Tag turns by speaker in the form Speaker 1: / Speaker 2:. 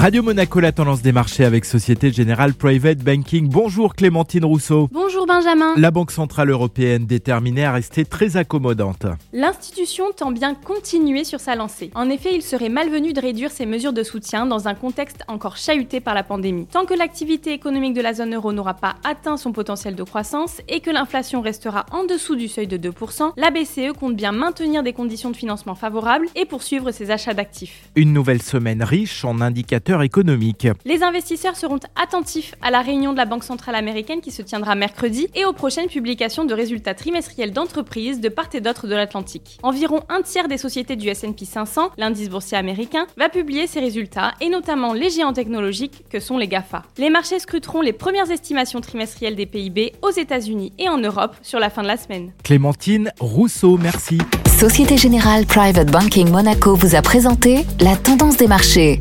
Speaker 1: Radio Monaco, la tendance des marchés avec Société Générale Private Banking. Bonjour Clémentine Rousseau.
Speaker 2: Bonjour Benjamin.
Speaker 1: La Banque Centrale Européenne déterminée à rester très accommodante.
Speaker 2: L'institution tend bien continuer sur sa lancée. En effet, il serait malvenu de réduire ses mesures de soutien dans un contexte encore chahuté par la pandémie. Tant que l'activité économique de la zone euro n'aura pas atteint son potentiel de croissance et que l'inflation restera en dessous du seuil de 2%, la BCE compte bien maintenir des conditions de financement favorables et poursuivre ses achats d'actifs.
Speaker 1: Une nouvelle semaine riche en indicateurs économique.
Speaker 2: Les investisseurs seront attentifs à la réunion de la Banque centrale américaine qui se tiendra mercredi et aux prochaines publications de résultats trimestriels d'entreprises de part et d'autre de l'Atlantique. Environ un tiers des sociétés du S&P 500, l'indice boursier américain, va publier ses résultats et notamment les géants technologiques que sont les GAFA. Les marchés scruteront les premières estimations trimestrielles des PIB aux États-Unis et en Europe sur la fin de la semaine.
Speaker 1: Clémentine Rousseau, merci.
Speaker 3: Société Générale Private Banking Monaco vous a présenté la tendance des marchés.